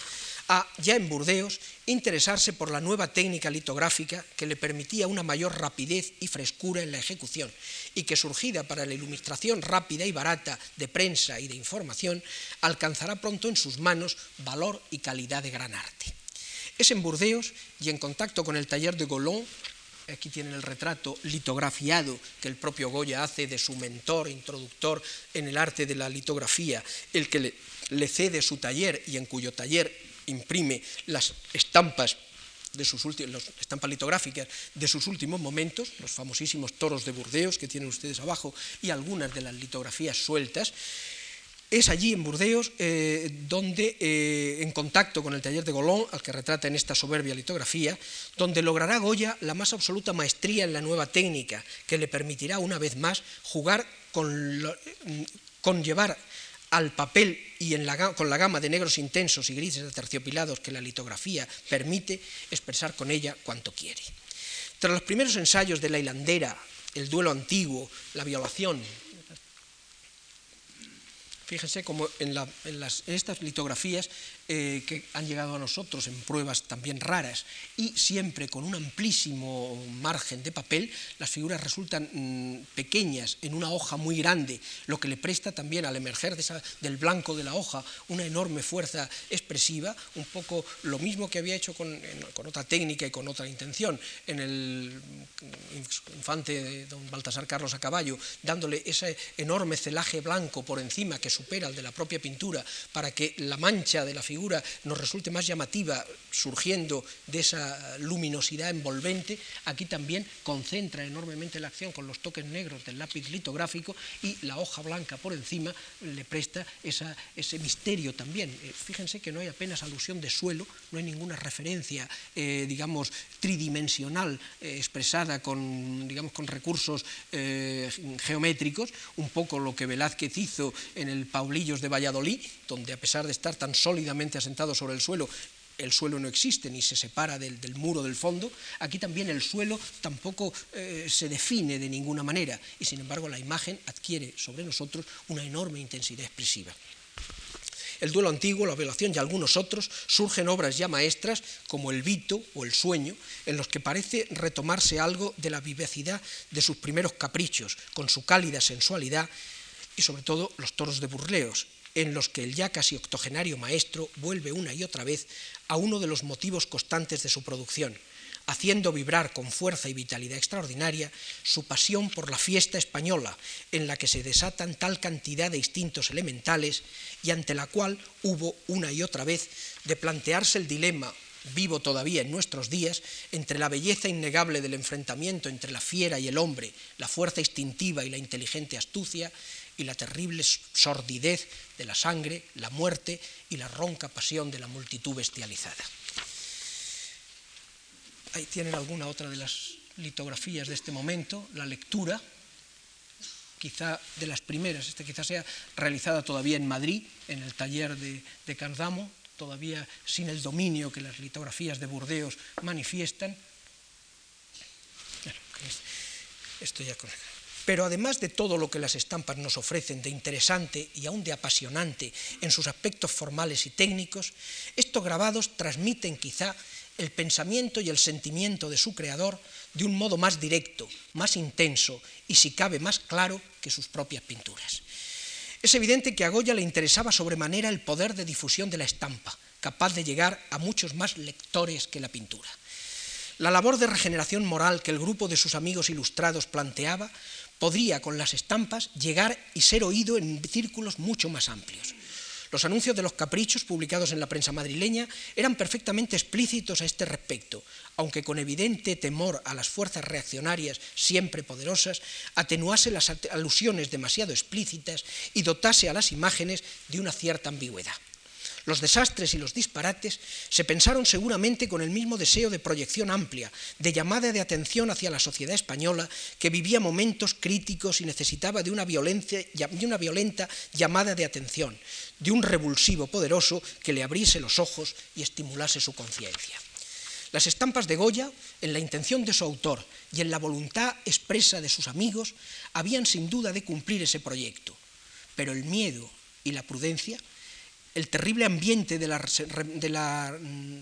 a, ya en Burdeos, interesarse por la nueva técnica litográfica que le permitía una mayor rapidez y frescura en la ejecución y que surgida para la ilustración rápida y barata de prensa y de información, alcanzará pronto en sus manos valor y calidad de gran arte. Es en Burdeos y en contacto con el taller de Golon aquí tienen el retrato litografiado que el propio Goya hace de su mentor, introductor en el arte de la litografía, el que le, cede su taller y en cuyo taller imprime las estampas de sus últimos, estampas litográficas de sus últimos momentos, los famosísimos toros de Burdeos que tienen ustedes abajo y algunas de las litografías sueltas, es allí, en Burdeos, eh, donde, eh, en contacto con el taller de Golón, al que retrata en esta soberbia litografía, donde logrará Goya la más absoluta maestría en la nueva técnica, que le permitirá una vez más jugar con, llevar al papel y con la gama de negros intensos y grises aterciopilados que la litografía permite expresar con ella cuanto quiere. Tras los primeros ensayos de la hilandera, el duelo antiguo, la violación, Fíjense como en, estas litografías eh, que han llegado a nosotros en pruebas también raras y siempre con un amplísimo margen de papel, las figuras resultan mm, pequeñas en una hoja muy grande, lo que le presta también al emerger del blanco de la hoja una enorme fuerza expresiva, un poco lo mismo que había hecho con, con otra técnica y con otra intención. En el infante de don Baltasar Carlos a caballo, dándole ese enorme celaje blanco por encima que supera al de la propia pintura, para que la mancha de la figura nos resulte más llamativa, surgiendo de esa luminosidad envolvente, aquí también concentra enormemente la acción con los toques negros del lápiz litográfico y la hoja blanca por encima le presta ese misterio también. Eh, fíjense que no hay apenas alusión de suelo, no hay ninguna referencia, eh, digamos, tridimensional eh, expresada con, digamos, con recursos geométricos, un poco lo que Velázquez hizo en el Paulillos de Valladolid, donde a pesar de estar tan sólidamente asentado sobre el suelo, el suelo no existe ni se separa del, muro del fondo, aquí también el suelo tampoco eh, se define de ninguna manera y sin embargo la imagen adquiere sobre nosotros una enorme intensidad expresiva. El duelo antiguo, la violación y algunos otros surgen obras ya maestras como El Vito o El Sueño, en los que parece retomarse algo de la vivacidad de sus primeros caprichos, con su cálida sensualidad y sobre todo los toros de Burleos, en los que el ya casi octogenario maestro vuelve una y otra vez a uno de los motivos constantes de su producción, haciendo vibrar con fuerza y vitalidad extraordinaria su pasión por la fiesta española, en la que se desatan tal cantidad de instintos elementales y ante la cual hubo una y otra vez de plantearse el dilema vivo todavía en nuestros días, entre la belleza innegable del enfrentamiento entre la fiera y el hombre, la fuerza instintiva y la inteligente astucia, y la terrible sordidez de la sangre, la muerte y la ronca pasión de la multitud bestializada. Ahí tienen alguna otra de las litografías de este momento, la lectura, quizá de las primeras, esta quizá sea realizada todavía en Madrid, en el taller de, de Cardamo, todavía sin el dominio que las litografías de Burdeos manifiestan. esto ya con... Pero además de todo lo que las estampas nos ofrecen de interesante y aún de apasionante en sus aspectos formales y técnicos, estos grabados transmiten quizá el pensamiento y el sentimiento de su creador de un modo más directo, más intenso y si cabe más claro que sus propias pinturas. Es evidente que a Goya le interesaba sobremanera el poder de difusión de la estampa, capaz de llegar a muchos más lectores que la pintura. La labor de regeneración moral que el grupo de sus amigos ilustrados planteaba podría, con las estampas, llegar y ser oído en círculos mucho más amplios. Los anuncios de los caprichos publicados en la prensa madrileña eran perfectamente explícitos a este respecto, aunque con evidente temor a las fuerzas reaccionarias siempre poderosas, atenuase las alusiones demasiado explícitas y dotase a las imágenes de una cierta ambigüedad. Los desastres y los disparates se pensaron seguramente con el mismo deseo de proyección amplia, de llamada de atención hacia la sociedad española que vivía momentos críticos y necesitaba de una, violenta llamada de atención, de un revulsivo poderoso que le abriese los ojos y estimulase su conciencia. Las estampas de Goya, en la intención de su autor y en la voluntad expresa de sus amigos, habían sin duda de cumplir ese proyecto, pero el miedo y la prudencia el terrible ambiente de la, mm,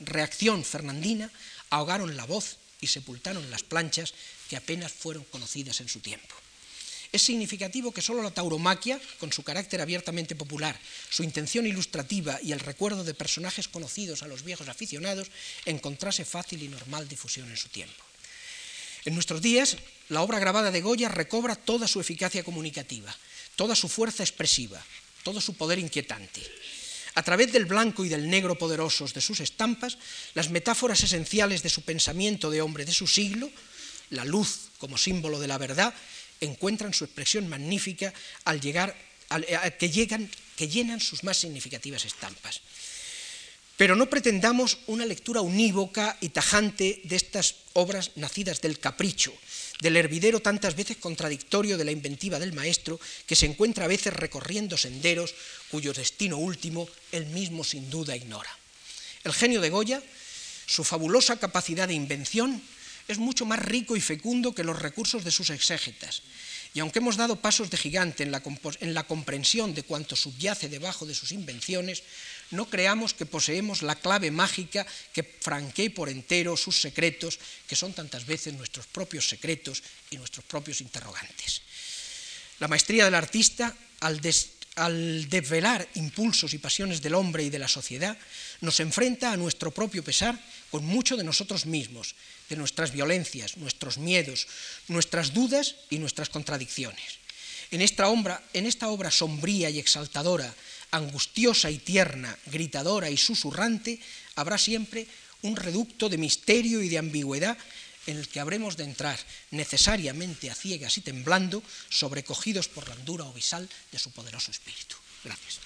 reacción fernandina ahogaron la voz y sepultaron las planchas que apenas fueron conocidas en su tiempo. Es significativo que solo la tauromaquia, con su carácter abiertamente popular, su intención ilustrativa y el recuerdo de personajes conocidos a los viejos aficionados, encontrase fácil y normal difusión en su tiempo. En nuestros días, la obra grabada de Goya recobra toda su eficacia comunicativa, toda su fuerza expresiva, todo su poder inquietante. A través del blanco y del negro poderosos de sus estampas, las metáforas esenciales de su pensamiento de hombre de su siglo, la luz como símbolo de la verdad, encuentran su expresión magnífica al llegar, que, llegan, que llenan sus más significativas estampas. Pero no pretendamos una lectura unívoca y tajante de estas obras nacidas del capricho, del hervidero tantas veces contradictorio de la inventiva del maestro, que se encuentra a veces recorriendo senderos cuyo destino último él mismo sin duda ignora. El genio de Goya, su fabulosa capacidad de invención, es mucho más rico y fecundo que los recursos de sus exégetas, y aunque hemos dado pasos de gigante en la, en la comprensión de cuanto subyace debajo de sus invenciones, no creamos que poseemos la clave mágica que franquee por entero sus secretos, que son tantas veces nuestros propios secretos y nuestros propios interrogantes. La maestría del artista, al, desvelar impulsos y pasiones del hombre y de la sociedad, nos enfrenta a nuestro propio pesar con mucho de nosotros mismos, de nuestras violencias, nuestros miedos, nuestras dudas y nuestras contradicciones. En esta obra sombría y exaltadora angustiosa y tierna, gritadora y susurrante, habrá siempre un reducto de misterio y de ambigüedad en el que habremos de entrar necesariamente a ciegas y temblando, sobrecogidos por la hondura obisal de su poderoso espíritu. Gracias.